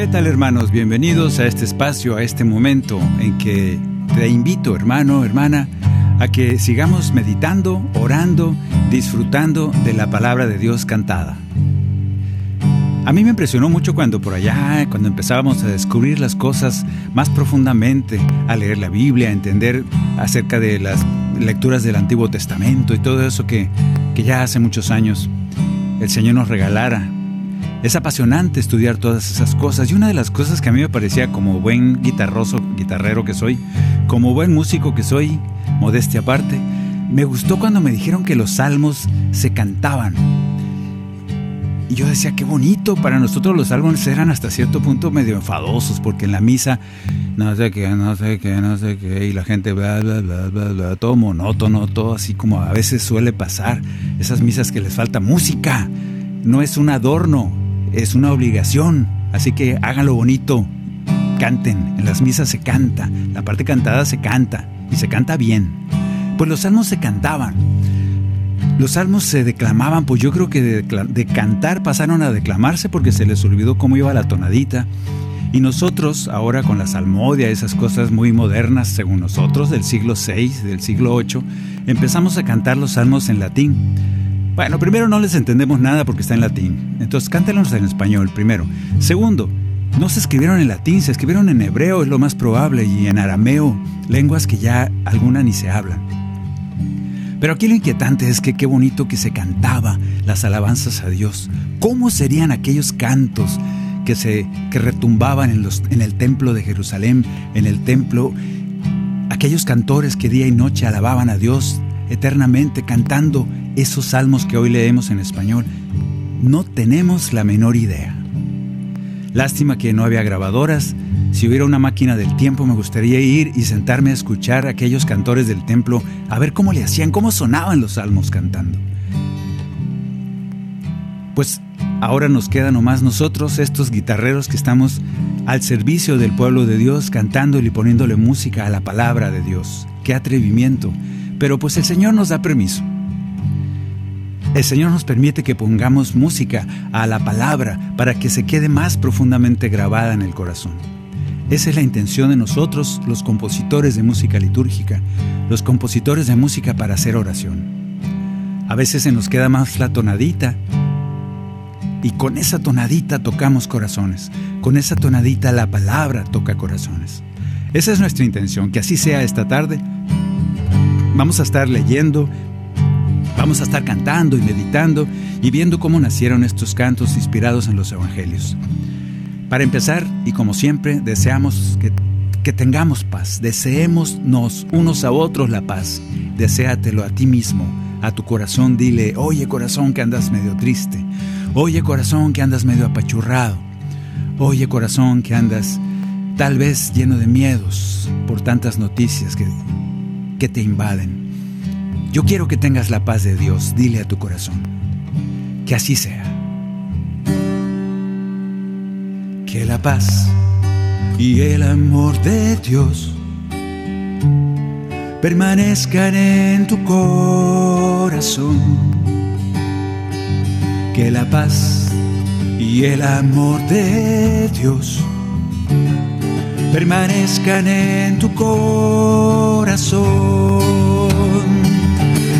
¿Qué tal hermanos? Bienvenidos a este espacio, a este momento en que te invito, hermano, hermana, a que sigamos meditando, orando, disfrutando de la palabra de Dios cantada. A mí me impresionó mucho cuando por allá, cuando empezábamos a descubrir las cosas más profundamente, a leer la Biblia, a entender acerca de las lecturas del Antiguo Testamento y todo eso que, que ya hace muchos años el Señor nos regalara. Es apasionante estudiar todas esas cosas y una de las cosas que a mí me parecía como buen guitarroso, guitarrero que soy, como buen músico que soy, modestia aparte, me gustó cuando me dijeron que los salmos se cantaban. Y yo decía, qué bonito, para nosotros los salmos eran hasta cierto punto medio enfadosos, porque en la misa, no sé qué, no sé qué, no sé qué, y la gente, bla, bla, bla, bla, bla, todo monótono, todo así como a veces suele pasar, esas misas que les falta música, no es un adorno, es una obligación, así que háganlo bonito, canten, en las misas se canta, la parte cantada se canta, y se canta bien. Pues los salmos se cantaban. Los salmos se declamaban, pues yo creo que de, de, cantar pasaron a declamarse porque se les olvidó cómo iba la tonadita. Y nosotros, ahora con la salmodia, esas cosas muy modernas, según nosotros, del siglo VI, del siglo VIII, empezamos a cantar los salmos en latín. Bueno, primero no les entendemos nada porque está en latín. Entonces cántelos en español, primero. Segundo, no se escribieron en latín, se escribieron en hebreo, es lo más probable, y en arameo, lenguas que ya alguna ni se hablan. Pero aquí lo inquietante es que qué bonito que se cantaba las alabanzas a Dios. ¿Cómo serían aquellos cantos que, se, que retumbaban en, los, en el templo de Jerusalén, en el templo, aquellos cantores que día y noche alababan a Dios eternamente cantando esos salmos que hoy leemos en español? No tenemos la menor idea. Lástima que no había grabadoras. Si hubiera una máquina del tiempo me gustaría ir y sentarme a escuchar a aquellos cantores del templo, a ver cómo le hacían, cómo sonaban los salmos cantando. Pues ahora nos queda nomás nosotros, estos guitarreros que estamos al servicio del pueblo de Dios, cantándole y poniéndole música a la palabra de Dios. ¡Qué atrevimiento! Pero pues el Señor nos da permiso. El Señor nos permite que pongamos música a la palabra para que se quede más profundamente grabada en el corazón. Esa es la intención de nosotros, los compositores de música litúrgica, los compositores de música para hacer oración. A veces se nos queda más la tonadita y con esa tonadita tocamos corazones, con esa tonadita la palabra toca corazones. Esa es nuestra intención, que así sea esta tarde. Vamos a estar leyendo, Vamos a estar cantando y meditando y viendo cómo nacieron estos cantos inspirados en los evangelios. Para empezar, y como siempre, deseamos que, que tengamos paz, deseémonos unos a otros la paz, deséatelo a ti mismo, a tu corazón, dile, oye corazón que andas medio triste, oye corazón que andas medio apachurrado, oye corazón que andas tal vez lleno de miedos por tantas noticias que, que te invaden. Yo quiero que tengas la paz de Dios, dile a tu corazón. Que así sea. Que la paz y el amor de Dios permanezcan en tu corazón. Que la paz y el amor de Dios permanezcan en tu corazón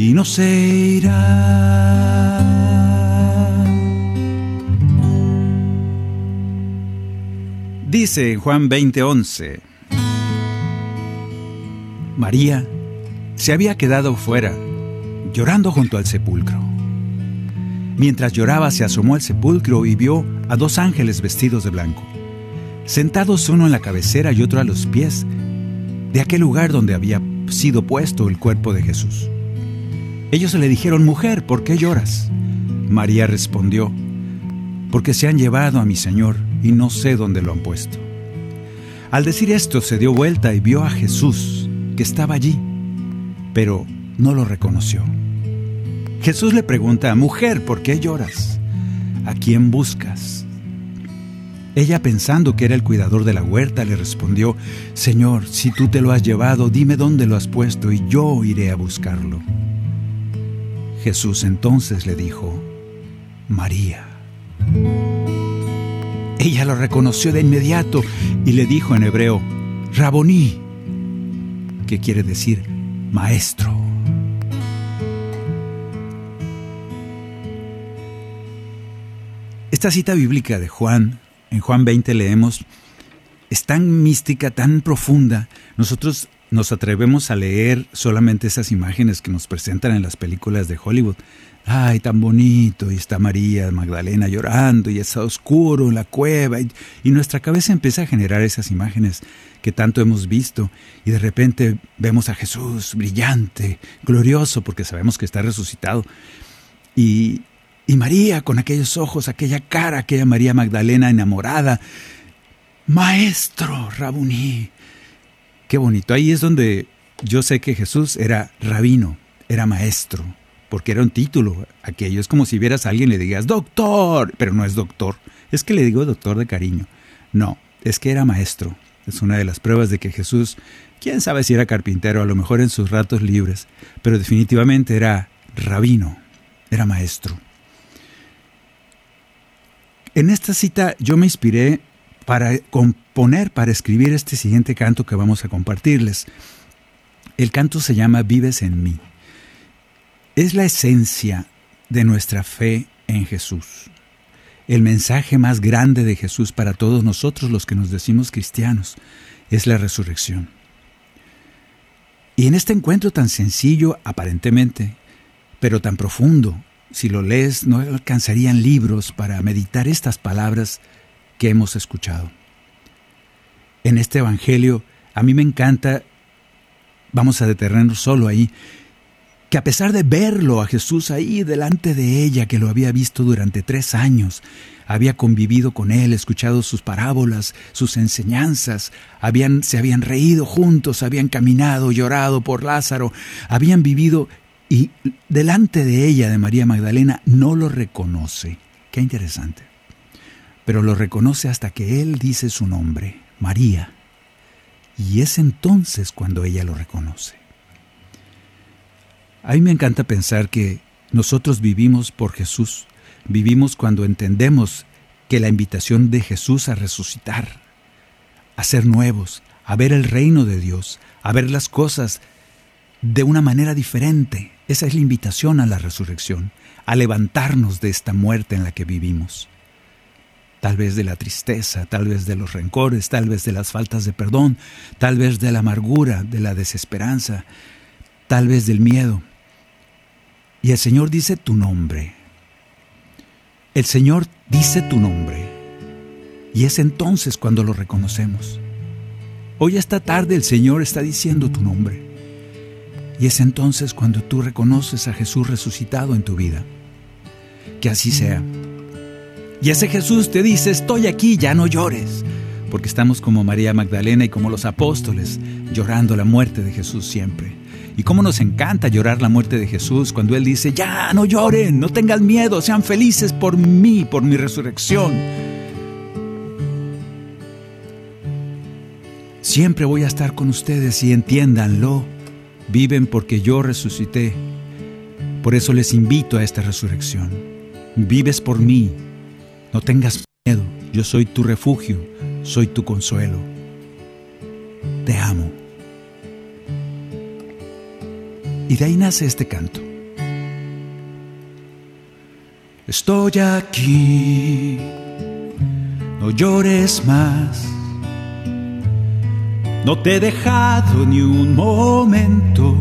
y no se irá. Dice Juan 20:11, María se había quedado fuera, llorando junto al sepulcro. Mientras lloraba se asomó al sepulcro y vio a dos ángeles vestidos de blanco, sentados uno en la cabecera y otro a los pies de aquel lugar donde había sido puesto el cuerpo de Jesús. Ellos le dijeron, Mujer, ¿por qué lloras? María respondió, Porque se han llevado a mi Señor y no sé dónde lo han puesto. Al decir esto se dio vuelta y vio a Jesús, que estaba allí, pero no lo reconoció. Jesús le pregunta, Mujer, ¿por qué lloras? ¿A quién buscas? Ella pensando que era el cuidador de la huerta, le respondió, Señor, si tú te lo has llevado, dime dónde lo has puesto y yo iré a buscarlo. Jesús entonces le dijo, María. Ella lo reconoció de inmediato y le dijo en hebreo, Raboní, que quiere decir maestro. Esta cita bíblica de Juan, en Juan 20 leemos, es tan mística, tan profunda. Nosotros nos atrevemos a leer solamente esas imágenes que nos presentan en las películas de Hollywood. Ay, tan bonito, y está María Magdalena llorando, y está oscuro en la cueva, y, y, nuestra cabeza empieza a generar esas imágenes que tanto hemos visto, y de repente vemos a Jesús brillante, glorioso, porque sabemos que está resucitado, y, y María con aquellos ojos, aquella cara, aquella María Magdalena enamorada, Maestro Rabuní, Qué bonito. Ahí es donde yo sé que Jesús era rabino, era maestro, porque era un título aquello. Es como si vieras a alguien y le digas, doctor, pero no es doctor. Es que le digo doctor de cariño. No, es que era maestro. Es una de las pruebas de que Jesús, quién sabe si era carpintero, a lo mejor en sus ratos libres, pero definitivamente era rabino, era maestro. En esta cita yo me inspiré para componer, para escribir este siguiente canto que vamos a compartirles. El canto se llama Vives en mí. Es la esencia de nuestra fe en Jesús. El mensaje más grande de Jesús para todos nosotros los que nos decimos cristianos es la resurrección. Y en este encuentro tan sencillo, aparentemente, pero tan profundo, si lo lees no alcanzarían libros para meditar estas palabras que hemos escuchado. En este Evangelio, a mí me encanta, vamos a detenernos solo ahí, que a pesar de verlo a Jesús ahí delante de ella, que lo había visto durante tres años, había convivido con él, escuchado sus parábolas, sus enseñanzas, habían, se habían reído juntos, habían caminado, llorado por Lázaro, habían vivido y delante de ella, de María Magdalena, no lo reconoce. Qué interesante pero lo reconoce hasta que él dice su nombre, María, y es entonces cuando ella lo reconoce. A mí me encanta pensar que nosotros vivimos por Jesús, vivimos cuando entendemos que la invitación de Jesús a resucitar, a ser nuevos, a ver el reino de Dios, a ver las cosas de una manera diferente, esa es la invitación a la resurrección, a levantarnos de esta muerte en la que vivimos tal vez de la tristeza, tal vez de los rencores, tal vez de las faltas de perdón, tal vez de la amargura, de la desesperanza, tal vez del miedo. Y el Señor dice tu nombre. El Señor dice tu nombre. Y es entonces cuando lo reconocemos. Hoy esta tarde el Señor está diciendo tu nombre. Y es entonces cuando tú reconoces a Jesús resucitado en tu vida. Que así sea. Y ese Jesús te dice, estoy aquí, ya no llores. Porque estamos como María Magdalena y como los apóstoles, llorando la muerte de Jesús siempre. Y cómo nos encanta llorar la muerte de Jesús cuando Él dice, ya, no lloren, no tengan miedo, sean felices por mí, por mi resurrección. Siempre voy a estar con ustedes y entiéndanlo. Viven porque yo resucité. Por eso les invito a esta resurrección. Vives por mí. No tengas miedo. Yo soy tu refugio. Soy tu consuelo. Te amo. Y de ahí nace este canto. Estoy aquí. No llores más no te he dejado ni un momento,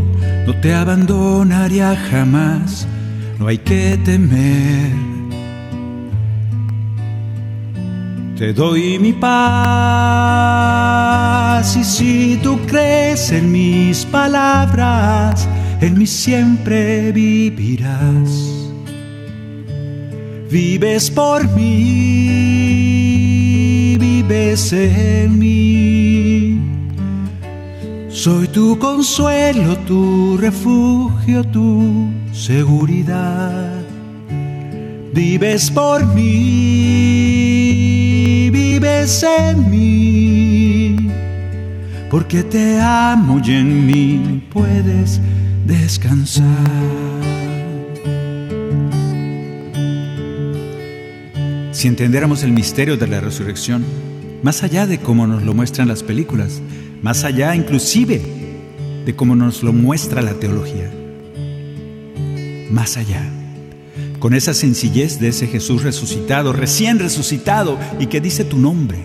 no te abandonaría jamás, no hay que temer. Te doy mi paz y si tú crees en mis palabras, en mí siempre vivirás. Vives por mí, vives en mí soy tu consuelo, tu refugio, tu seguridad. Vives por mí, vives en mí, porque te amo y en mí puedes descansar. Si entendiéramos el misterio de la resurrección, más allá de cómo nos lo muestran las películas, más allá inclusive de cómo nos lo muestra la teología. Más allá, con esa sencillez de ese Jesús resucitado, recién resucitado y que dice tu nombre.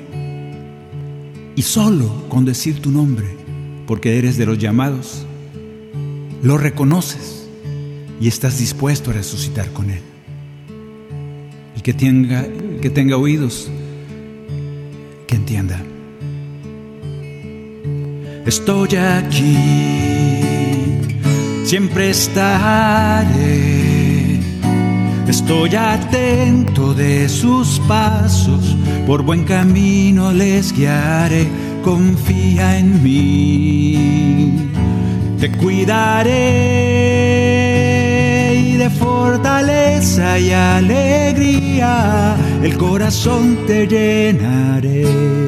Y solo con decir tu nombre, porque eres de los llamados, lo reconoces y estás dispuesto a resucitar con Él. El que tenga, que tenga oídos, que entienda. Estoy aquí, siempre estaré. Estoy atento de sus pasos, por buen camino les guiaré. Confía en mí, te cuidaré y de fortaleza y alegría el corazón te llenaré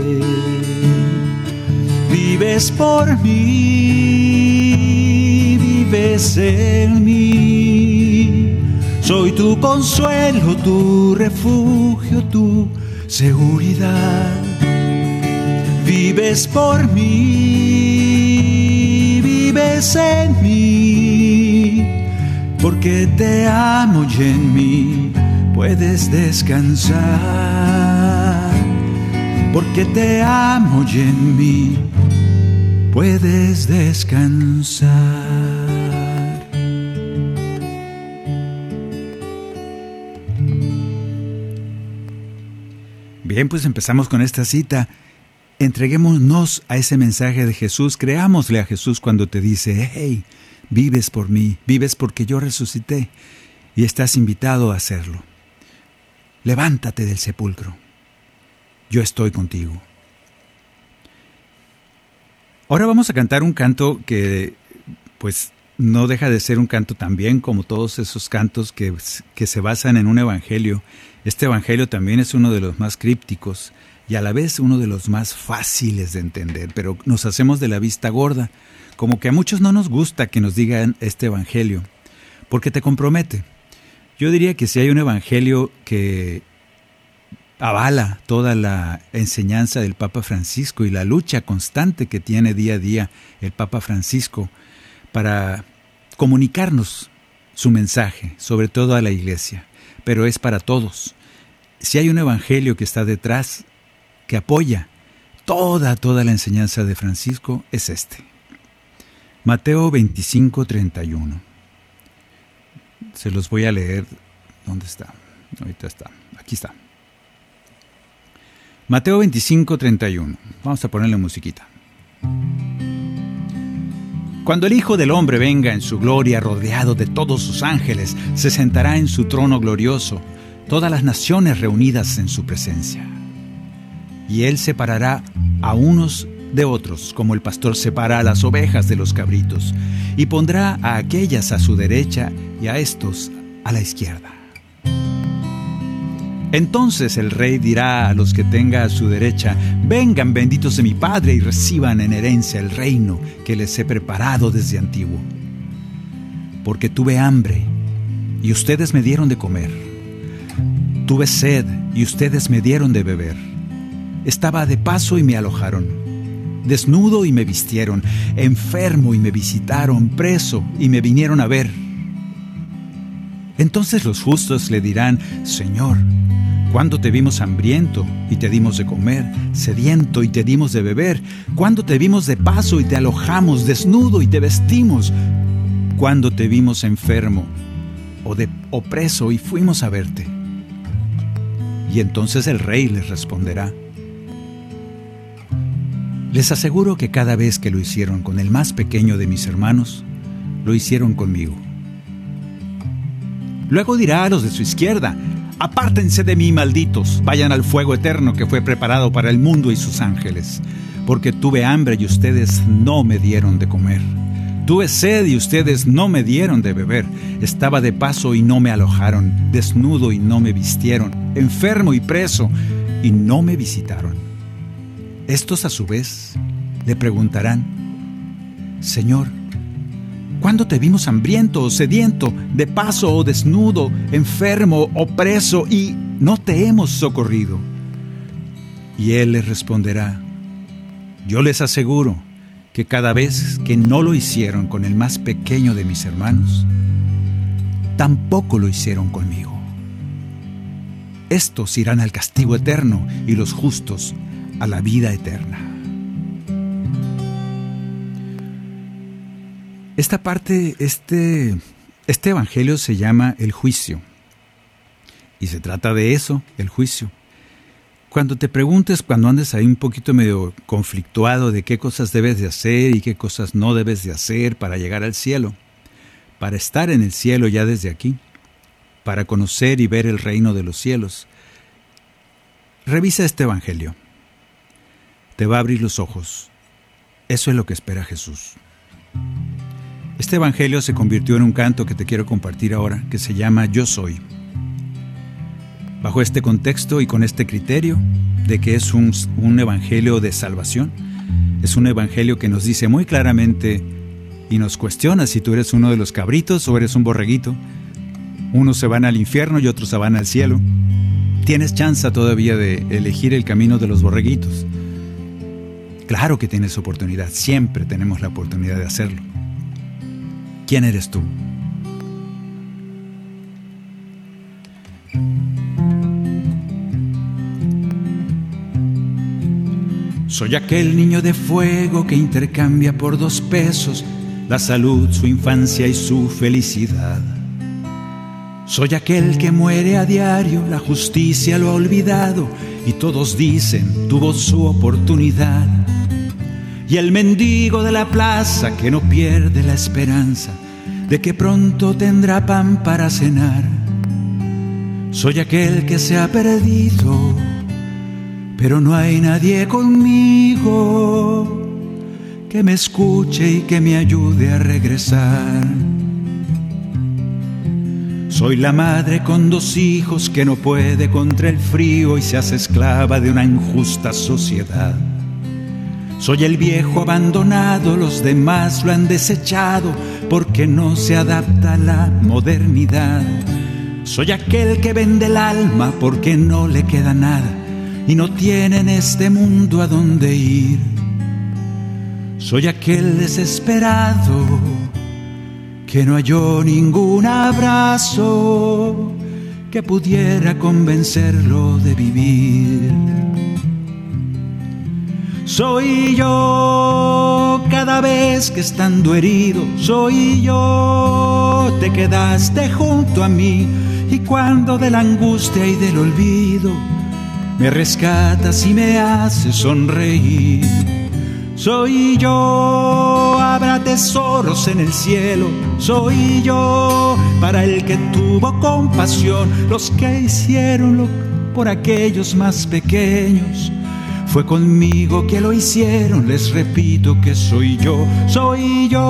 vives por mí, vives en mí. Soy tu consuelo, tu refugio, tu seguridad. Vives por mí, vives en mí, porque te amo y en mí puedes descansar. Porque te amo y en mí puedes descansar. Bien, pues empezamos con esta cita. Entreguémonos a ese mensaje de Jesús, creámosle a Jesús cuando te dice, hey, vives por mí, vives porque yo resucité y estás invitado a hacerlo. Levántate del sepulcro, yo estoy contigo. Ahora vamos a cantar un canto que pues no deja de ser un canto también como todos esos cantos que, que, se basan en un evangelio. Este evangelio también es uno de los más crípticos y a la vez uno de los más fáciles de entender, pero nos hacemos de la vista gorda, como que a muchos no nos gusta que nos digan este evangelio, porque te compromete. Yo diría que si hay un evangelio que avala toda la enseñanza del Papa Francisco y la lucha constante que tiene día a día el Papa Francisco para comunicarnos su mensaje, sobre todo a la iglesia, pero es para todos. Si hay un evangelio que está detrás, que apoya toda, toda la enseñanza de Francisco, es este. Mateo 25, 31. Se los voy a leer. ¿Dónde está? Ahorita está. Aquí está. Mateo 25, 31. Vamos a ponerle musiquita. Cuando el Hijo del Hombre venga en su gloria rodeado de todos sus ángeles, se sentará en su trono glorioso. todas las naciones reunidas en su presencia. Y él separará a unos de otros, como el pastor separa a las ovejas de los cabritos, y pondrá a aquellas a su derecha y a estos a la izquierda. Entonces el rey dirá a los que tenga a su derecha, vengan benditos de mi Padre y reciban en herencia el reino que les he preparado desde antiguo. Porque tuve hambre y ustedes me dieron de comer. Tuve sed y ustedes me dieron de beber. Estaba de paso y me alojaron. Desnudo y me vistieron. Enfermo y me visitaron. Preso y me vinieron a ver. Entonces los justos le dirán, Señor, cuando te vimos hambriento y te dimos de comer, sediento y te dimos de beber? cuando te vimos de paso y te alojamos, desnudo y te vestimos? cuando te vimos enfermo o, de, preso y fuimos a verte? Y entonces el rey les responderá, les aseguro que cada vez que lo hicieron con el más pequeño de mis hermanos, lo hicieron conmigo. Luego dirá a los de su izquierda, Apártense de mí, malditos, vayan al fuego eterno que fue preparado para el mundo y sus ángeles, porque tuve hambre y ustedes no me dieron de comer. Tuve sed y ustedes no me dieron de beber. Estaba de paso y no me alojaron, desnudo y no me vistieron, enfermo y preso y no me visitaron. Estos a su vez le preguntarán, Señor, ¿Cuándo te vimos hambriento o sediento, de paso o desnudo, enfermo o preso y no te hemos socorrido? Y él les responderá, yo les aseguro que cada vez que no lo hicieron con el más pequeño de mis hermanos, tampoco lo hicieron conmigo. Estos irán al castigo eterno y los justos a la vida eterna. Esta parte, este, este evangelio se llama el juicio. Y se trata de eso, el juicio. Cuando te preguntes, cuando andes ahí un poquito medio conflictuado de qué cosas debes de hacer y qué cosas no debes de hacer para llegar al cielo, para estar en el cielo ya desde aquí, para conocer y ver el reino de los cielos, revisa este Evangelio. Te va a abrir los ojos. Eso es lo que espera Jesús. Este Evangelio se convirtió en un canto que te quiero compartir ahora, que se llama Yo Soy. Bajo este contexto y con este criterio de que es un, Evangelio de salvación, es un Evangelio que nos dice muy claramente y nos cuestiona si tú eres uno de los cabritos o eres un borreguito. Unos se van al infierno y otros se van al cielo. Tienes chance todavía de elegir el camino de los borreguitos. Claro que tienes oportunidad, siempre tenemos la oportunidad de hacerlo. ¿Quién eres tú? Soy aquel niño de fuego que intercambia por dos pesos la salud, su infancia y su felicidad. Soy aquel que muere a diario, la justicia lo ha olvidado y todos dicen tuvo su oportunidad y el mendigo de la plaza que no pierde la esperanza de que pronto tendrá pan para cenar. Soy aquel que se ha perdido, pero no hay nadie conmigo que me escuche y que me ayude a regresar. Soy la madre con dos hijos que no puede contra el frío y se hace esclava de una injusta sociedad. Soy el viejo abandonado, los demás lo han desechado porque no se adapta a la modernidad. Soy aquel que vende el alma porque no le queda nada y no tiene en este mundo a dónde ir. Soy aquel desesperado que no halló ningún abrazo que pudiera convencerlo de vivir. Soy yo cada vez que estando herido, soy yo, te quedaste junto a mí y cuando de la angustia y del olvido me rescatas y me haces sonreír. soy yo. Habrá tesoros en el cielo, soy yo. Para el que tuvo compasión, los que hicieron lo por aquellos más pequeños. Fue conmigo que lo hicieron, les repito que soy yo, soy yo.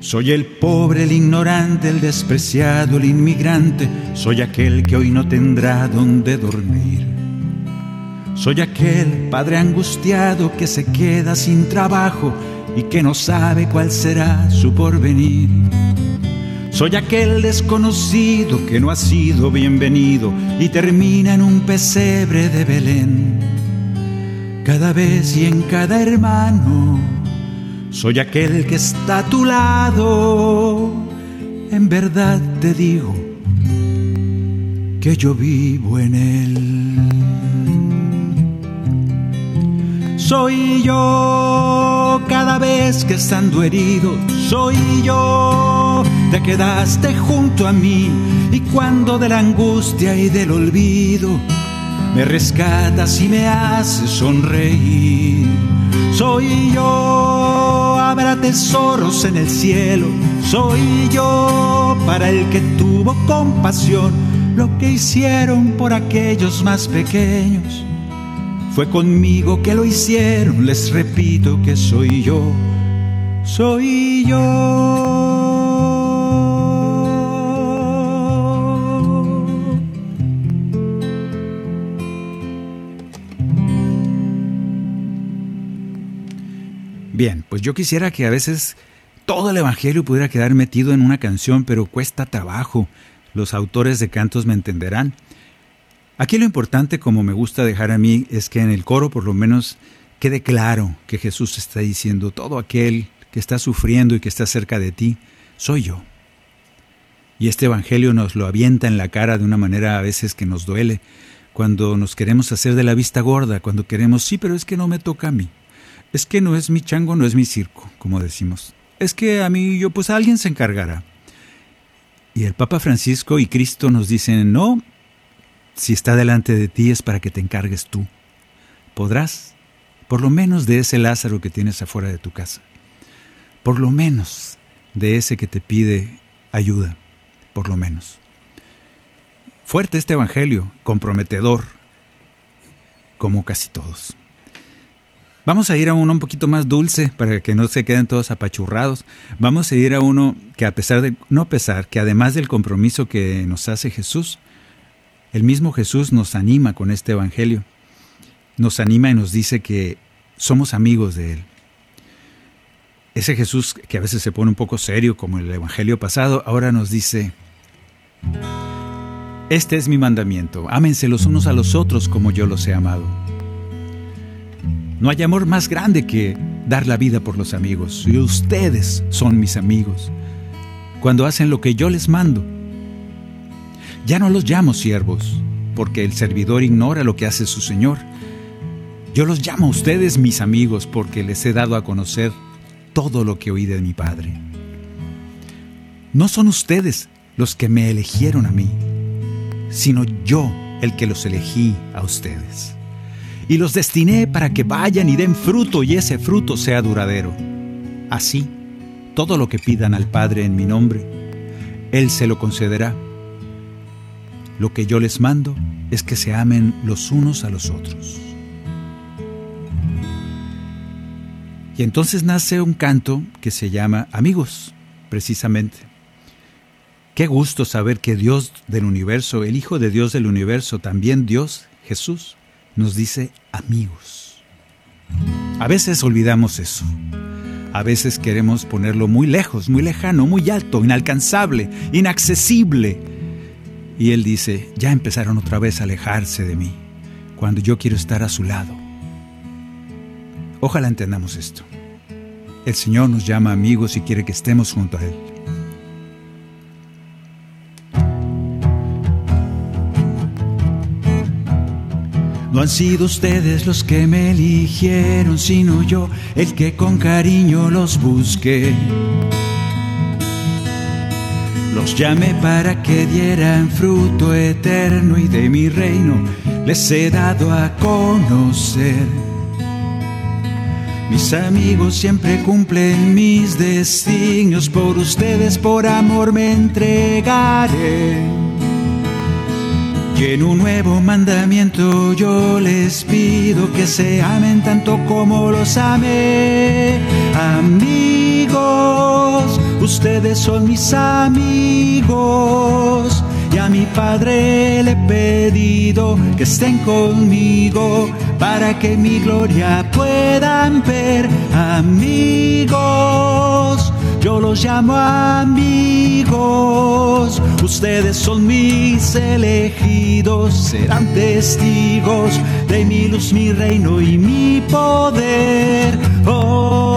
Soy el pobre, el ignorante, el despreciado, el inmigrante. Soy aquel que hoy no tendrá donde dormir. Soy aquel padre angustiado que se queda sin trabajo y que no sabe cuál será su porvenir. Soy aquel desconocido que no ha sido bienvenido y termina en un pesebre de Belén. Cada vez y en cada hermano soy aquel que está a tu lado. En verdad te digo que yo vivo en él. Soy yo cada vez que estando herido, soy yo. Te quedaste junto a mí y cuando de la angustia y del olvido me rescatas y me haces sonreír. Soy yo, habrá tesoros en el cielo. Soy yo para el que tuvo compasión. Lo que hicieron por aquellos más pequeños. Fue conmigo que lo hicieron, les repito que soy yo. Soy yo. Bien, pues yo quisiera que a veces todo el Evangelio pudiera quedar metido en una canción, pero cuesta trabajo. Los autores de cantos me entenderán. Aquí lo importante, como me gusta dejar a mí, es que en el coro por lo menos quede claro que Jesús está diciendo, todo aquel que está sufriendo y que está cerca de ti, soy yo. Y este Evangelio nos lo avienta en la cara de una manera a veces que nos duele, cuando nos queremos hacer de la vista gorda, cuando queremos, sí, pero es que no me toca a mí es que no es mi chango, no es mi circo, como decimos. Es que a mí yo, pues alguien se encargará. Y el Papa Francisco y Cristo nos dicen, no, si está delante de ti es para que te encargues tú. Podrás, por lo menos de ese Lázaro que tienes afuera de tu casa. Por lo menos de ese que te pide ayuda, por lo menos. Fuerte este Evangelio, comprometedor, como casi todos. Vamos a ir a uno un poquito más dulce para que no se queden todos apachurrados. Vamos a ir a uno que a pesar de, no pesar, que además del compromiso que nos hace Jesús, el mismo Jesús nos anima con este Evangelio. Nos anima y nos dice que somos amigos de Él. Ese Jesús que a veces se pone un poco serio como el Evangelio pasado, ahora nos dice, este es mi mandamiento, ámense los unos a los otros como yo los he amado. No hay amor más grande que dar la vida por los amigos. Y ustedes son mis amigos. Cuando hacen lo que yo les mando. Ya no los llamo siervos, porque el servidor ignora lo que hace su Señor. Yo los llamo a ustedes mis amigos, porque les he dado a conocer todo lo que oí de mi Padre. No son ustedes los que me eligieron a mí, sino yo el que los elegí a ustedes y los destiné para que vayan y den fruto y ese fruto sea duradero. Así, todo lo que pidan al Padre en mi nombre, Él se lo concederá. Lo que yo les mando es que se amen los unos a los otros. Y entonces nace un canto que se llama Amigos, precisamente. Qué gusto saber que Dios del universo, el Hijo de Dios del universo, también Dios, Jesús, nos dice amigos. A veces olvidamos eso. A veces queremos ponerlo muy lejos, muy lejano, muy alto, inalcanzable, inaccesible. Y Él dice, ya empezaron otra vez a alejarse de mí, cuando yo quiero estar a su lado. Ojalá entendamos esto. El Señor nos llama amigos y quiere que estemos junto a Él. No han sido ustedes los que me eligieron, sino yo el que con cariño los busqué. Los llamé para que dieran fruto eterno y de mi reino les he dado a conocer. Mis amigos siempre cumplen mis designios, por ustedes por amor me entregaré. Y en un nuevo mandamiento yo les pido que se amen tanto como los amé. Amigos, ustedes son mis amigos. Y a mi Padre le he pedido que estén conmigo para que mi gloria puedan ver. Amigos, yo los llamo amigos, ustedes son mis elegidos, serán testigos de mi luz, mi reino y mi poder. Oh,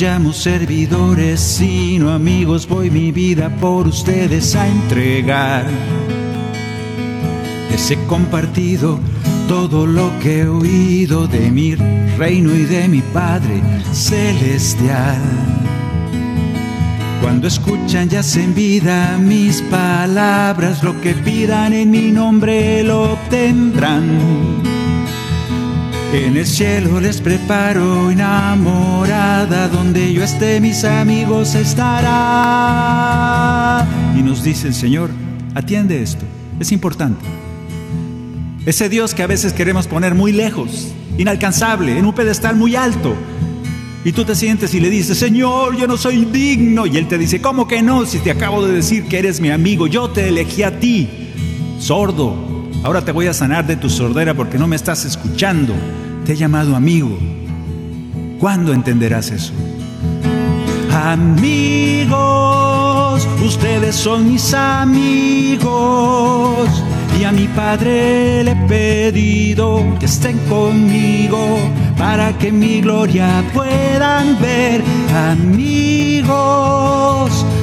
llamo servidores, sino amigos, voy mi vida por ustedes a entregar. Les he compartido todo lo que he oído de mi reino y de mi Padre celestial. Cuando escuchan y hacen vida mis palabras, lo que pidan en mi nombre lo obtendrán. En el cielo les preparo enamorada, donde yo esté mis amigos estarán. Y nos dice el Señor, atiende esto, es importante. Ese Dios que a veces queremos poner muy lejos, inalcanzable, en un pedestal muy alto. Y tú te sientes y le dices, Señor, yo no soy digno. Y Él te dice, ¿cómo que no? Si te acabo de decir que eres mi amigo, yo te elegí a ti, sordo. Ahora te voy a sanar de tu sordera porque no me estás escuchando. Te he llamado amigo. ¿Cuándo entenderás eso? Amigos, ustedes son mis amigos y a mi Padre le he pedido que estén conmigo para que mi gloria puedan ver. Amigos,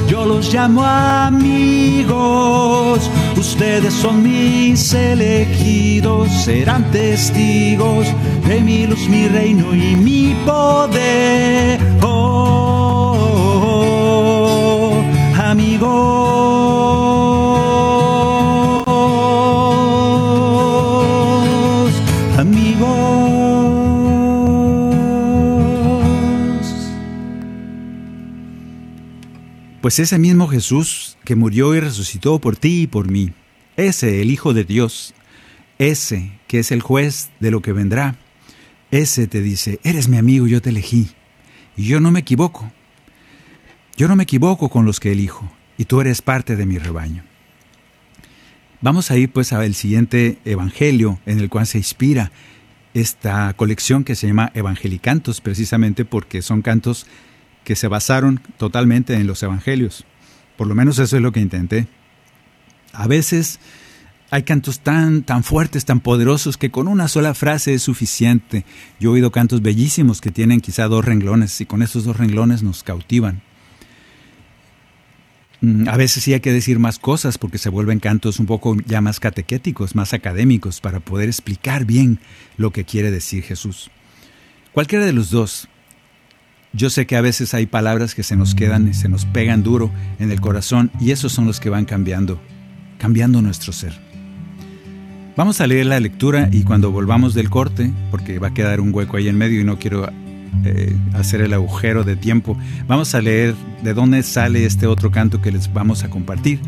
yo los llamo amigos, ustedes son mis elegidos, serán testigos de mi reino y mi poder. Oh, amigos, amigos. Pues ese mismo Jesús que murió y resucitó por ti y por mí, ese el Hijo de Dios, ese que es el juez de lo que vendrá, ese te dice, eres mi amigo, yo te elegí. Y yo no me equivoco. Yo no me equivoco con los que elijo. Y tú eres parte de mi rebaño. Vamos a ir pues al siguiente evangelio en el cual se inspira esta colección que se llama Evangelicantos, precisamente porque son cantos que se basaron totalmente en los evangelios. Por lo menos eso es lo que intenté. A veces hay cantos tan, tan fuertes, tan poderosos, que con una sola frase es suficiente. Yo he oído cantos bellísimos que tienen quizá dos renglones y con esos dos renglones nos cautivan. Mm, A veces sí hay que decir más cosas porque se vuelven cantos un poco ya más catequéticos, más académicos, para poder explicar bien lo que quiere decir Jesús. Cualquiera de los dos. Yo sé que a veces hay palabras que se nos quedan y se nos pegan duro en el corazón y esos son los que van cambiando, cambiando nuestro ser. Vamos a leer la lectura y cuando volvamos del corte, porque va a quedar un hueco ahí en medio y no quiero eh, hacer el agujero de tiempo, vamos a leer de dónde sale este otro canto que les vamos a compartir.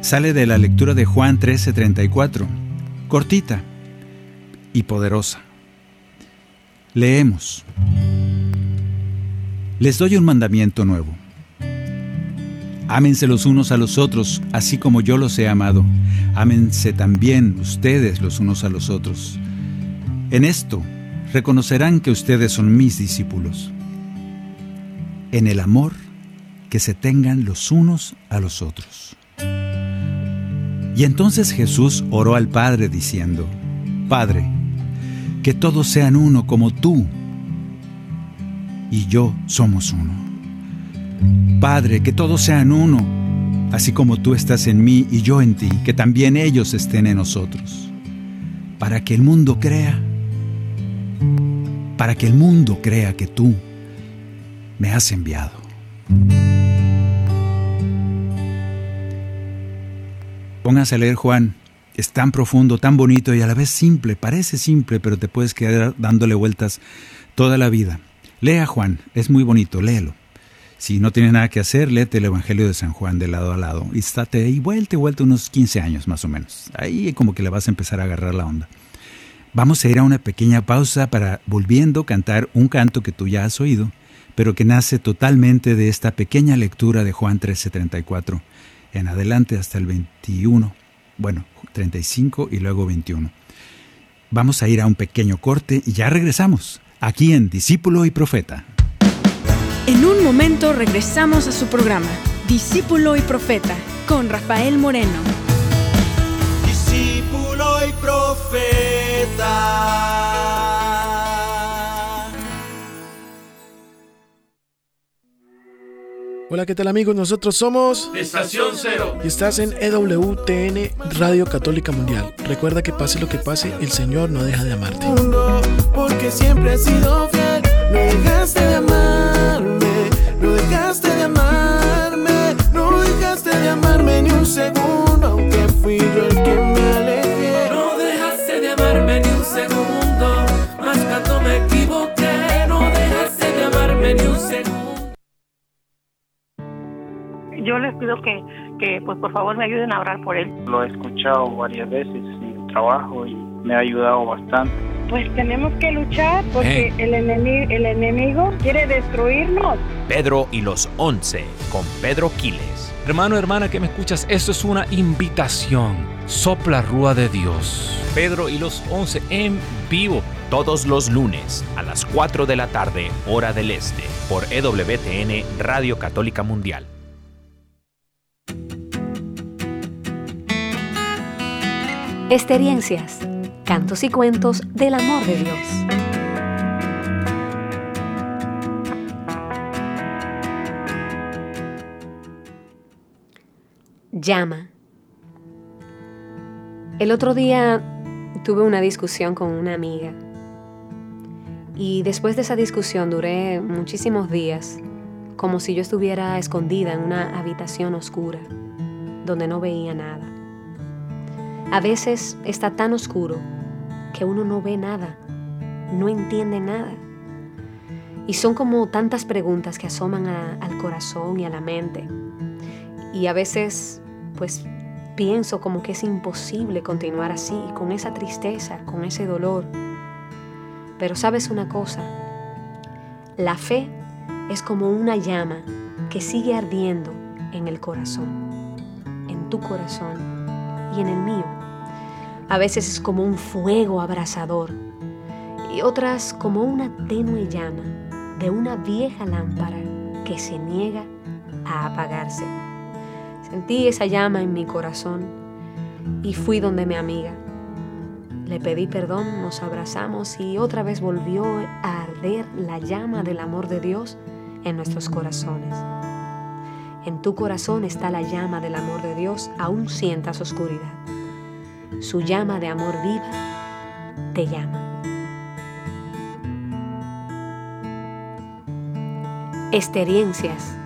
Sale de la lectura de Juan 13:34, cortita y poderosa. Leemos. Les doy un mandamiento nuevo. Ámense los unos a los otros, así como yo los he amado. Ámense también ustedes los unos a los otros. En esto reconocerán que ustedes son mis discípulos. En el amor que se tengan los unos a los otros. Y entonces Jesús oró al Padre diciendo, Padre, que todos sean uno como tú y yo somos uno. Padre, que todos sean uno, así como tú estás en mí y yo en ti, que también ellos estén en nosotros, para que el mundo crea para que el mundo crea que tú me has enviado. Póngase a leer Juan, es tan profundo, tan bonito y a la vez simple, parece simple, pero te puedes quedar dándole vueltas toda la vida. Lea Juan, es muy bonito, léelo. Si no tienes nada que hacer, léete el Evangelio de San Juan de lado a lado y estate ahí vuelta y vuelta unos 15 años más o menos. Ahí como que le vas a empezar a agarrar la onda. Vamos a ir a una pequeña pausa para volviendo cantar un canto que tú ya has oído, pero que nace totalmente de esta pequeña lectura de Juan 13:34 en adelante hasta el 21, bueno, 35 y luego 21. Vamos a ir a un pequeño corte y ya regresamos, aquí en Discípulo y Profeta. Un momento regresamos a su programa, Discípulo y Profeta, con Rafael Moreno. Discípulo y Profeta. Hola, ¿qué tal amigos? Nosotros somos Estación Cero. y estás en EWTN Radio Católica Mundial. Recuerda que pase lo que pase, el Señor no deja de amarte. Porque siempre he sido fiel, no dejaste de amarme, no dejaste de amarme, no dejaste de amarme ni un segundo, aunque fui yo el que me alejé. No dejaste de amarme ni un segundo, más cuando me equivoqué. No dejaste de amarme ni un segundo. yo les pido que, que pues por favor me ayuden a orar por él. Lo he escuchado varias veces en el trabajo y me ha ayudado bastante. Pues tenemos que luchar porque el, enemigo, el enemigo quiere destruirnos. Pedro y los once con Pedro Quiles. Hermano, hermana que me escuchas, esto es una invitación. Sopla Rúa de Dios. Pedro y los once en vivo. Todos los lunes a las 4 de la tarde, hora del este, por EWTN Radio Católica Mundial. Experiencias, cantos y cuentos del amor de Dios. Llama. El otro día tuve una discusión con una amiga y después de esa discusión duré muchísimos días como si yo estuviera escondida en una habitación oscura donde no veía nada. A veces está tan oscuro que uno no ve nada, no entiende nada. Y son como tantas preguntas que asoman a- al corazón y a la mente. Y a veces, pues, pienso como que es imposible continuar así, con esa tristeza, con ese dolor. Pero sabes una cosa, la fe es como una llama que sigue ardiendo en el corazón, en tu corazón y en el mío. A veces es como un fuego abrasador y otras como una tenue llama de una vieja lámpara que se niega a apagarse. Sentí esa llama en mi corazón y fui donde mi amiga. Le pedí perdón, nos abrazamos y otra vez volvió a arder la llama del amor de Dios en nuestros corazones. En tu corazón está la llama del amor de Dios, aún sientas oscuridad. Su llama de amor viva te llama. Experiencias.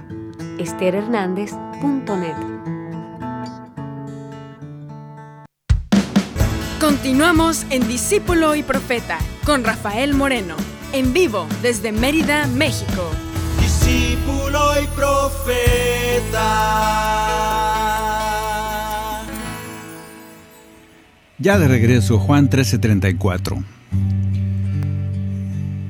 Continuamos en Discípulo y Profeta con Rafael Moreno, en vivo desde Mérida, México. Discípulo y profeta. Ya de regreso, Juan 13:34.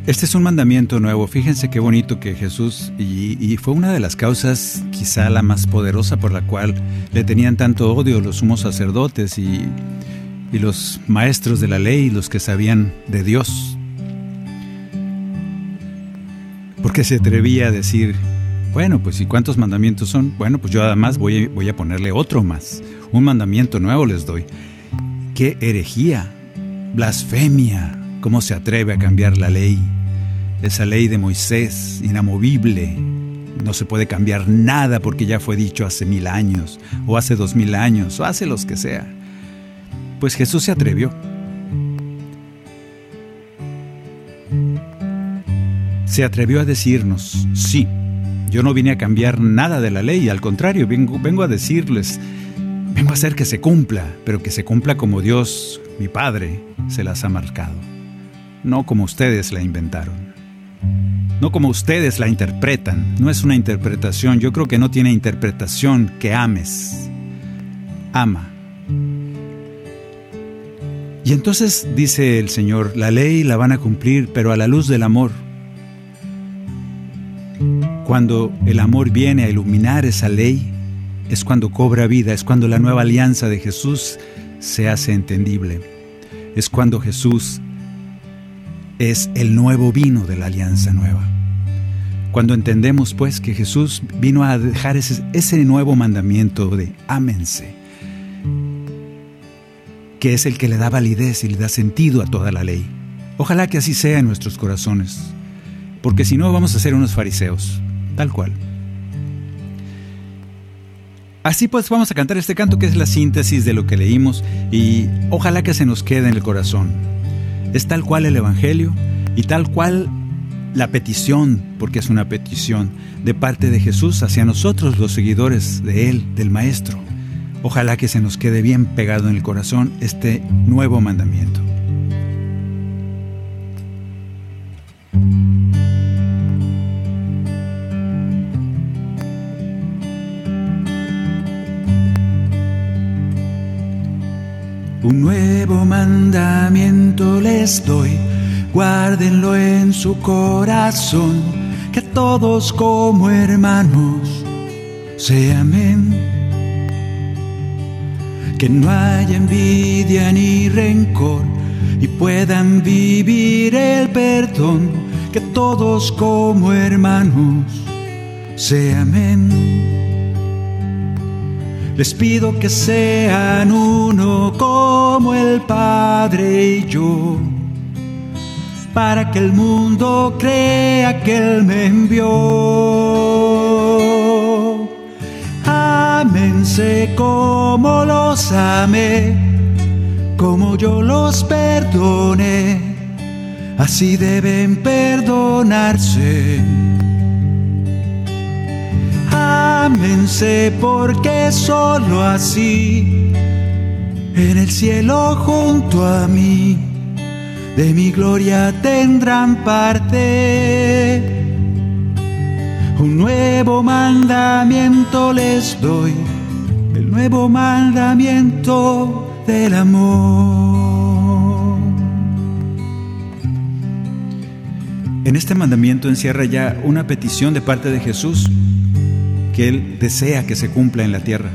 Este es un mandamiento nuevo. Fíjense qué bonito que Jesús, y, fue una de las causas, quizá la más poderosa por la cual le tenían tanto odio los sumos sacerdotes y, y los maestros de la ley, los que sabían de Dios. Porque se atrevía a decir, bueno, pues ¿y cuántos mandamientos son? Bueno, pues yo además voy, voy a ponerle otro más. Un mandamiento nuevo les doy. ¡Qué herejía! Blasfemia. ¿Cómo se atreve a cambiar la ley? Esa ley de Moisés, inamovible. No se puede cambiar nada porque ya fue dicho hace mil años, o hace dos mil años, o hace los que sea. Pues Jesús se atrevió. Se atrevió a decirnos, sí, yo no vine a cambiar nada de la ley, al contrario, vengo, vengo a decirles, vengo a hacer que se cumpla, pero que se cumpla como Dios, mi Padre, se las ha marcado, no como ustedes la inventaron. No como ustedes la interpretan, no es una interpretación, yo creo que no tiene interpretación que ames. Ama. Y entonces dice el Señor, la ley la van a cumplir, pero a la luz del amor. Cuando el amor viene a iluminar esa ley, es cuando cobra vida, es cuando la nueva alianza de Jesús se hace entendible. Es cuando Jesús es el nuevo vino de la alianza nueva. Cuando entendemos pues que Jesús vino a dejar ese, nuevo mandamiento de ámense, que es el que le da validez y le da sentido a toda la ley. Ojalá que así sea en nuestros corazones, porque si no vamos a ser unos fariseos tal cual. Así pues vamos a cantar este canto que es la síntesis de lo que leímos y ojalá que se nos quede en el corazón. Es tal cual el Evangelio y tal cual la petición, porque es una petición de parte de Jesús hacia nosotros los seguidores de Él, del Maestro. Ojalá que se nos quede bien pegado en el corazón este nuevo mandamiento. Un nuevo mandamiento les doy, guárdenlo en su corazón, que todos como hermanos se amen. Que no haya envidia ni rencor y puedan vivir el perdón, que todos como hermanos se amen. Les pido que sean uno como el Padre y yo, para que el mundo crea que Él me envió. Ámense como los amé, como yo los perdoné, así deben perdonarse ámense porque solo así en el cielo junto a mí de mi gloria tendrán parte. Un nuevo mandamiento les doy, el nuevo mandamiento del amor. En este mandamiento encierra ya una petición de parte de Jesús que Él desea que se cumpla en la tierra.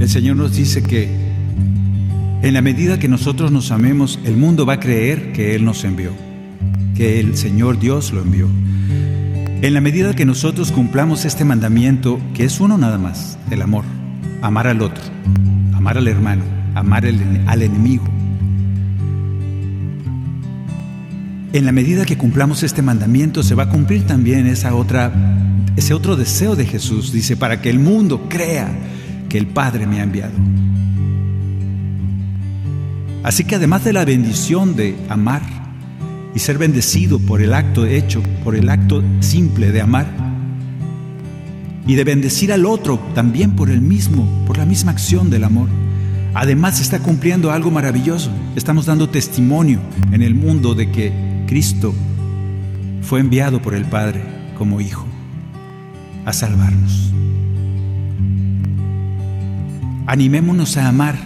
El Señor nos dice que en la medida que nosotros nos amemos, el mundo va a creer que Él nos envió, que el Señor Dios lo envió. En la medida que nosotros cumplamos este mandamiento, que es uno nada más, el amor, amar al otro, amar al hermano, amar al enemigo. En la medida que cumplamos este mandamiento, se va a cumplir también esa otra ese otro deseo de Jesús, dice, para que el mundo crea que el Padre me ha enviado. Así que además de la bendición de amar y ser bendecido por el acto hecho, por el acto simple de amar, y de bendecir al otro también por el mismo, por la misma acción del amor. Además está cumpliendo algo maravilloso. Estamos dando testimonio en el mundo de que Cristo fue enviado por el Padre como Hijo a salvarnos. Animémonos a amar.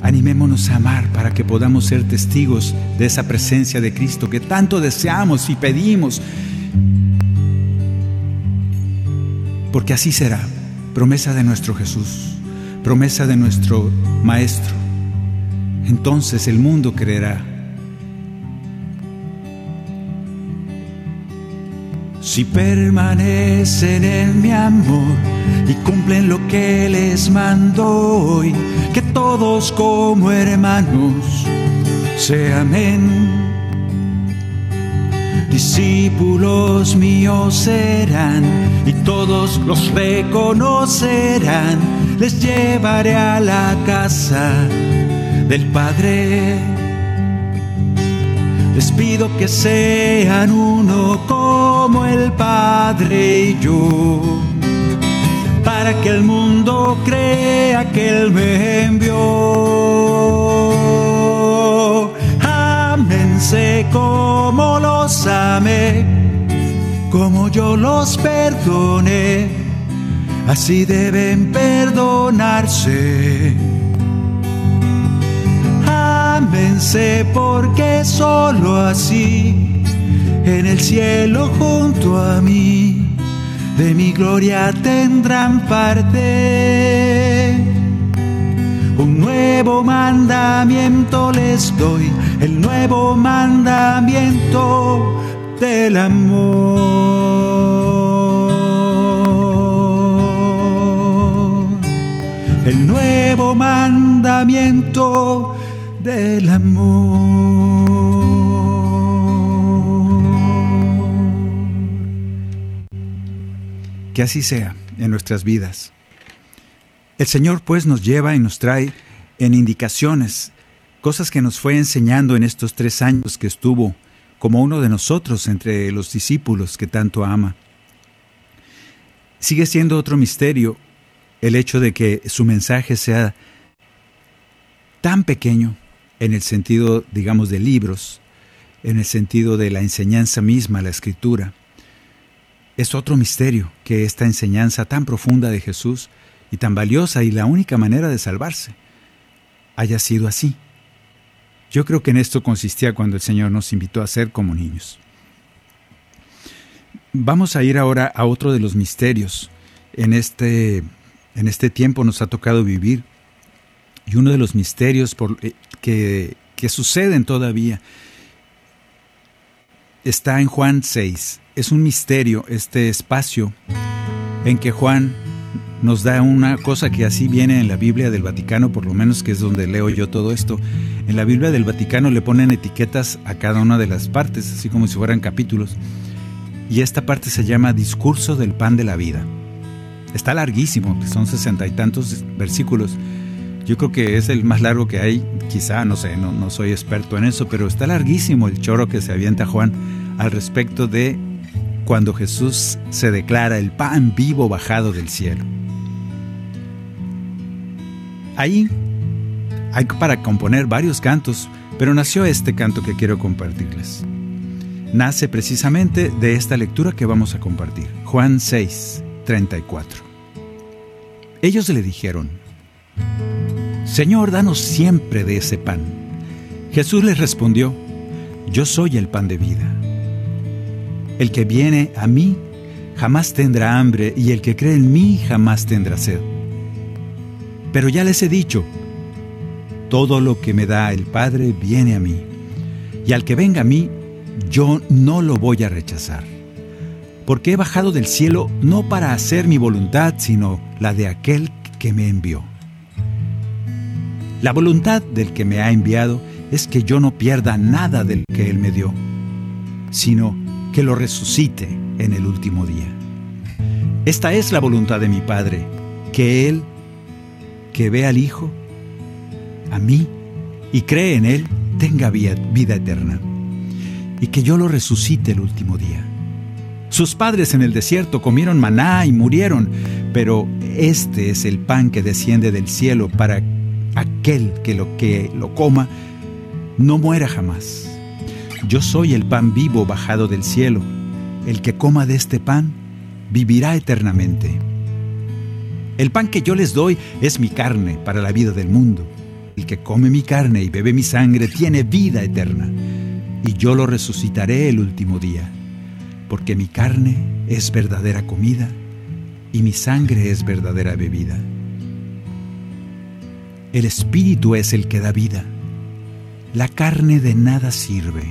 Animémonos a amar para que podamos ser testigos de esa presencia de Cristo que tanto deseamos y pedimos. Porque así será, promesa de nuestro Jesús, promesa de nuestro Maestro. Entonces el mundo creerá Si permanecen en mi amor y cumplen lo que les mando hoy, que todos como hermanos se amen. Discípulos míos serán y todos los reconocerán. Les llevaré a la casa del Padre Les pido que sean uno como el Padre y yo, para que el mundo crea que Él me envió. Ámense como los amé, como yo los perdoné, así deben perdonarse Porque solo así, en el cielo junto a mí, de mi gloria tendrán parte. Un nuevo mandamiento les doy, el nuevo mandamiento del amor. El nuevo mandamiento del amor. Que así sea en nuestras vidas. El Señor pues nos lleva y nos trae en indicaciones, cosas que nos fue enseñando en estos tres años que estuvo como uno de nosotros entre los discípulos que tanto ama. Sigue siendo otro misterio el hecho de que su mensaje sea tan pequeño en el sentido, digamos, de libros, en el sentido de la enseñanza misma, la escritura. Es otro misterio que esta enseñanza tan profunda de Jesús y tan valiosa y la única manera de salvarse haya sido así. Yo creo que en esto consistía cuando el Señor nos invitó a ser como niños. Vamos a ir ahora a otro de los misterios. En este, en este tiempo nos ha tocado vivir y uno de los misterios por, eh, que, suceden todavía está en Juan 6. Es un misterio este espacio en que Juan nos da una cosa que así viene en la Biblia del Vaticano, por lo menos que es donde leo yo todo esto. En la Biblia del Vaticano le ponen etiquetas a cada una de las partes, así como si fueran capítulos. Y esta parte se llama Discurso del Pan de la Vida. Está larguísimo, son sesenta y tantos versículos yo creo que es el más largo que hay, quizá, no sé, no, soy experto en eso, pero está larguísimo el choro que se avienta Juan al respecto de cuando Jesús se declara el pan vivo bajado del cielo. Ahí hay para componer varios cantos, pero nació este canto que quiero compartirles. Nace precisamente de esta lectura que vamos a compartir, Juan 6, 34. Ellos le dijeron, Señor, danos siempre de ese pan. Jesús les respondió, Yo soy el pan de vida. El que viene a mí jamás tendrá hambre y el que cree en mí jamás tendrá sed. Pero ya les he dicho, todo lo que me da el Padre viene a mí, y al que venga a mí, yo no lo voy a rechazar, porque he bajado del cielo no para hacer mi voluntad, sino la de aquel que me envió. La voluntad del que me ha enviado es que yo no pierda nada del que Él me dio, sino que lo resucite en el último día. Esta es la voluntad de mi Padre, que Él, que ve al Hijo, a mí, y cree en Él, tenga vida eterna, y que yo lo resucite el último día. Sus padres en el desierto comieron maná y murieron, pero este es el pan que desciende del cielo para aquel que lo que lo coma no muera jamás. Yo soy el pan vivo bajado del cielo. El que coma de este pan vivirá eternamente. El pan que yo les doy es mi carne para la vida del mundo. El que come mi carne y bebe mi sangre tiene vida eterna, y yo lo resucitaré el último día, porque mi carne es verdadera comida y mi sangre es verdadera bebida. El espíritu es el que da vida. La carne de nada sirve.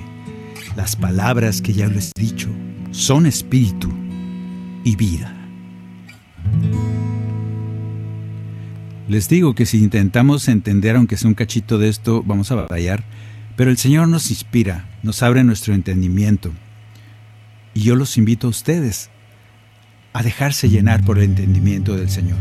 Las palabras que ya les he dicho son espíritu y vida. Les digo que si intentamos entender, aunque sea un cachito de esto, vamos a batallar, pero el Señor nos inspira, nos abre nuestro entendimiento. Y yo los invito a ustedes a dejarse llenar por el entendimiento del Señor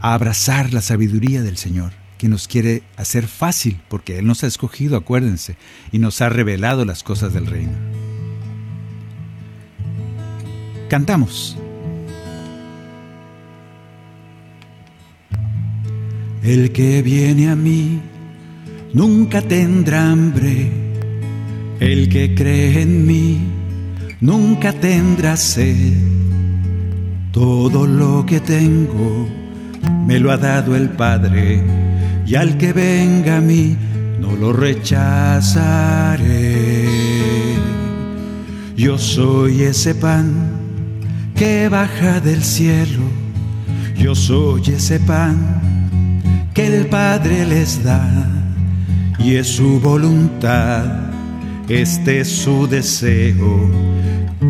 a abrazar la sabiduría del Señor, que nos quiere hacer fácil, porque Él nos ha escogido, acuérdense, y nos ha revelado las cosas del reino. Cantamos. El que viene a mí nunca tendrá hambre. El que cree en mí nunca tendrá sed. Todo lo que tengo me lo ha dado el Padre, y al que venga a mí no lo rechazaré. Yo soy ese pan que baja del cielo, yo soy ese pan que el Padre les da, y es su voluntad, este es su deseo,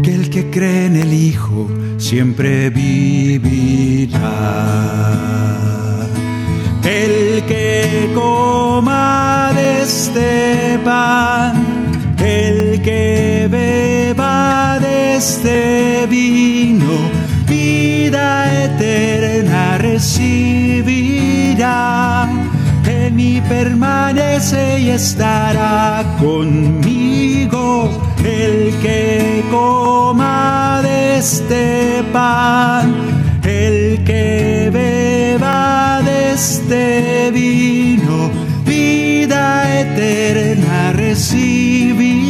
que el que cree en el Hijo siempre vivirá. El que coma de este pan, el que beba de este vino, vida eterna recibirá. En mí permanece y estará conmigo el que coma de este pan, el que beba de este vino, vida eterna recibirá.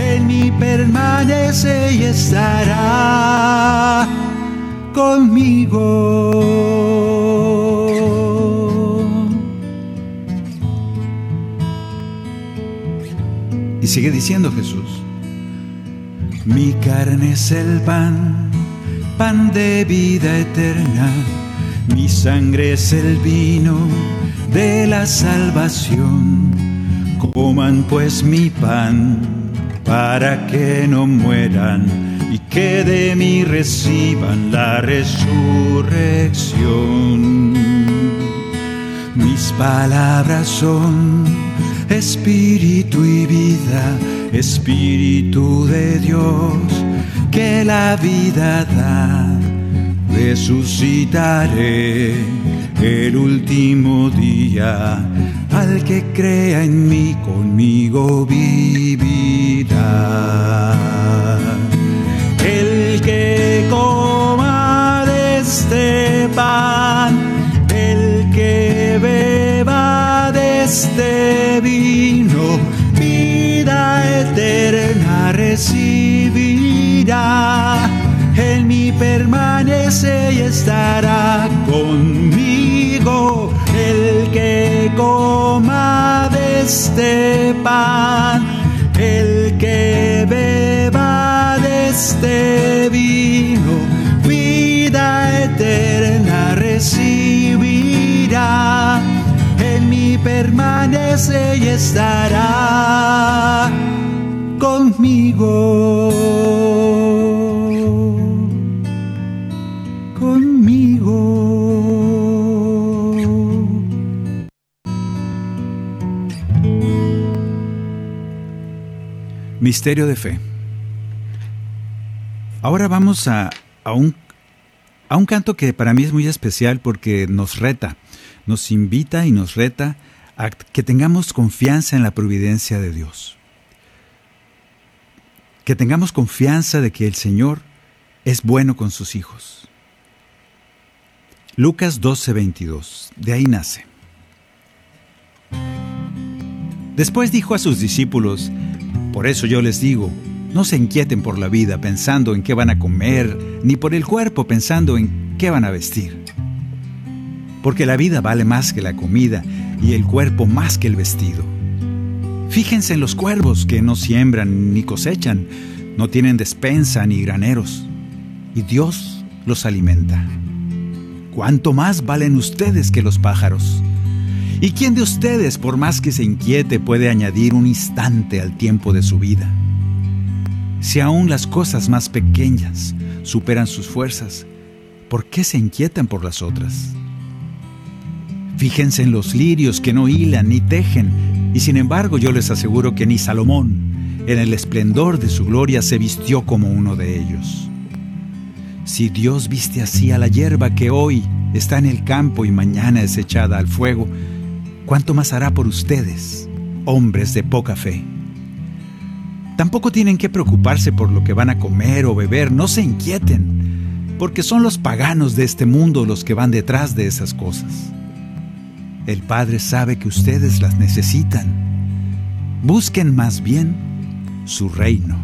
En mí permanece y estará conmigo. Y sigue diciendo Jesús, mi carne es el pan, pan de vida eterna, mi sangre es el vino de la salvación. Coman pues mi pan para que no mueran y que de mí reciban la resurrección. Mis palabras son espíritu y vida, espíritu de Dios que la vida da. Resucitaré el último día, al que crea en mí conmigo vivirá. El que coma de este pan, el que de este vino, vida eterna recibirá. En mí permanece y estará conmigo el que coma de este pan, el que beba de este vino, vida eterna recibirá. Permanece y estará conmigo. Conmigo. Misterio de fe. Ahora vamos a, a, un, a un canto que para mí es muy especial porque nos reta, nos invita y nos reta a que tengamos confianza en la providencia de Dios. Que tengamos confianza de que el Señor es bueno con sus hijos. Lucas 12:22, de ahí nace. Después dijo a sus discípulos, por eso yo les digo, no se inquieten por la vida pensando en qué van a comer, ni por el cuerpo pensando en qué van a vestir. Porque la vida vale más que la comida y el cuerpo más que el vestido. Fíjense en los cuervos que no siembran ni cosechan, no tienen despensa ni graneros, y Dios los alimenta. ¿Cuánto más valen ustedes que los pájaros? ¿Y quién de ustedes, por más que se inquiete, puede añadir un instante al tiempo de su vida? Si aún las cosas más pequeñas superan sus fuerzas, ¿por qué se inquietan por las otras? Fíjense en los lirios que no hilan ni tejen, y sin embargo yo les aseguro que ni Salomón, en el esplendor de su gloria, se vistió como uno de ellos. Si Dios viste así a la hierba que hoy está en el campo y mañana es echada al fuego, ¿cuánto más hará por ustedes, hombres de poca fe? Tampoco tienen que preocuparse por lo que van a comer o beber, no se inquieten, porque son los paganos de este mundo los que van detrás de esas cosas. El Padre sabe que ustedes las necesitan. Busquen más bien su reino.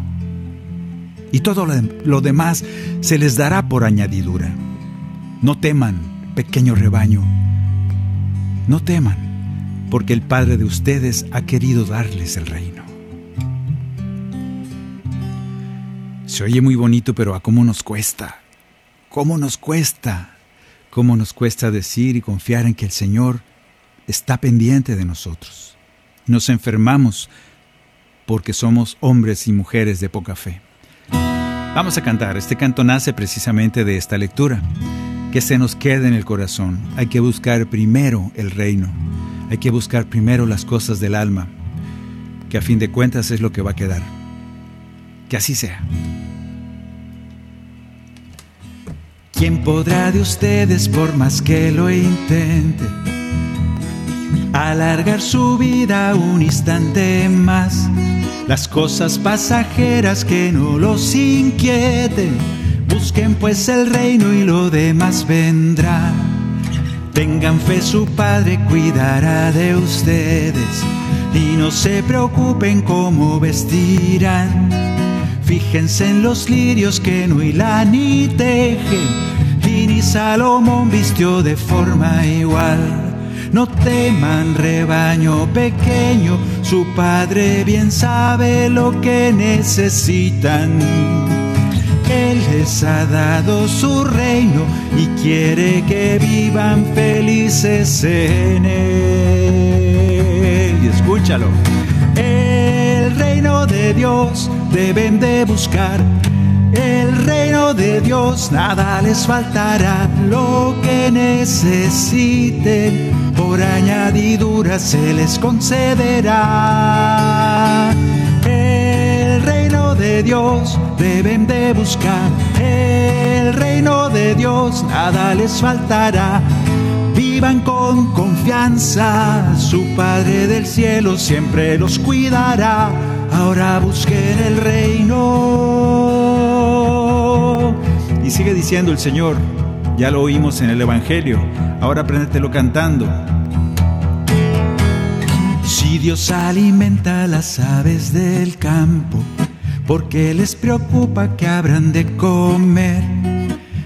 Y todo lo demás se les dará por añadidura. No teman, pequeño rebaño. No teman, porque el Padre de ustedes ha querido darles el reino. Oye muy bonito, pero ¿a cómo nos cuesta? ¿Cómo nos cuesta? ¿Cómo nos cuesta decir y confiar en que el Señor está pendiente de nosotros? Nos enfermamos porque somos hombres y mujeres de poca fe. Vamos a cantar. Este canto nace precisamente de esta lectura. Que se nos quede en el corazón. Hay que buscar primero el reino. Hay que buscar primero las cosas del alma, que a fin de cuentas es lo que va a quedar. Que así sea. ¿Quién podrá de ustedes, por más que lo intente, alargar su vida un instante más? Las cosas pasajeras que no los inquieten, busquen pues el reino y lo demás vendrá. Tengan fe, su Padre cuidará de ustedes y no se preocupen cómo vestirán. Fíjense en los lirios que no hilan ni tejen y ni Salomón vistió de forma igual. No teman rebaño pequeño, su padre bien sabe lo que necesitan. Él les ha dado su reino y quiere que vivan felices en él. Y escúchalo. Reino de Dios deben de buscar el reino de Dios nada les faltará, lo que necesiten por añadidura se les concederá. El reino de Dios deben de buscar, el reino de Dios nada les faltará. Vivan con confianza, su Padre del cielo siempre los cuidará. Ahora busquen el reino y sigue diciendo el Señor, ya lo oímos en el Evangelio, ahora apréndetelo cantando. Si Dios alimenta a las aves del campo, porque les preocupa que habrán de comer.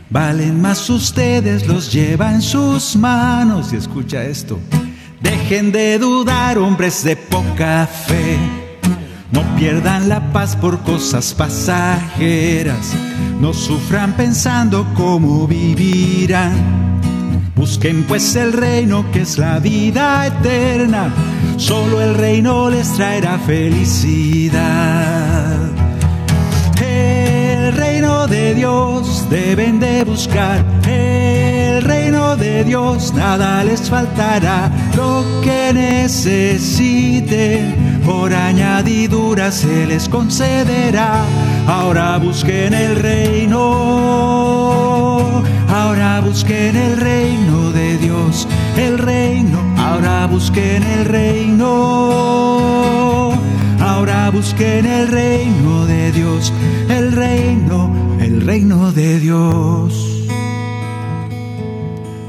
Valen más ustedes, los lleva en sus manos. Y escucha esto, dejen de dudar, hombres de poca fe. No pierdan la paz por cosas pasajeras, no sufran pensando cómo vivirán. Busquen pues el reino que es la vida eterna, solo el reino les traerá felicidad. El reino de Dios deben de buscar, el reino de Dios nada les faltará, lo que necesiten por añadidura se les concederá. Ahora busquen el reino, ahora busquen el reino de Dios, el reino, ahora busquen el reino, ahora busquen el reino de Dios, el reino, el reino de Dios,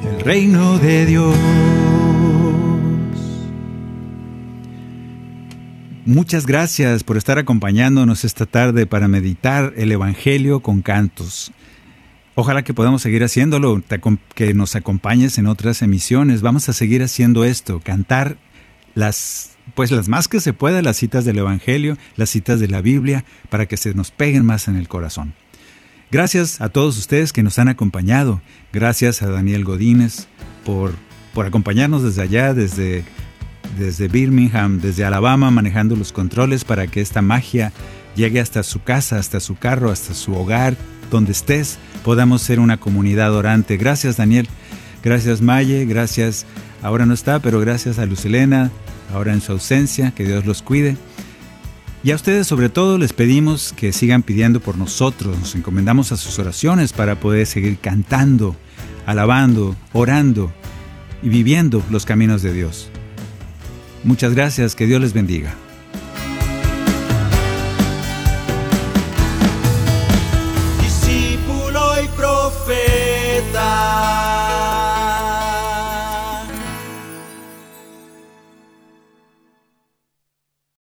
el reino de Dios. Muchas gracias por estar acompañándonos esta tarde para meditar el Evangelio con cantos. Ojalá que podamos seguir haciéndolo, que nos acompañes en otras emisiones. Vamos a seguir haciendo esto, cantar las pues las más que se pueda las citas del Evangelio, las citas de la Biblia, para que se nos peguen más en el corazón. Gracias a todos ustedes que nos han acompañado. Gracias a Daniel Godínez por, por acompañarnos desde allá, desde desde Birmingham, desde Alabama, manejando los controles para que esta magia llegue hasta su casa, hasta su carro, hasta su hogar, donde estés, podamos ser una comunidad orante. Gracias Daniel, gracias Maye, gracias, ahora no está, pero gracias a Lucelena, ahora en su ausencia, que Dios los cuide. Y a ustedes sobre todo les pedimos que sigan pidiendo por nosotros, nos encomendamos a sus oraciones para poder seguir cantando alabando, orando y viviendo los caminos de Dios. Muchas gracias, que Dios les bendiga.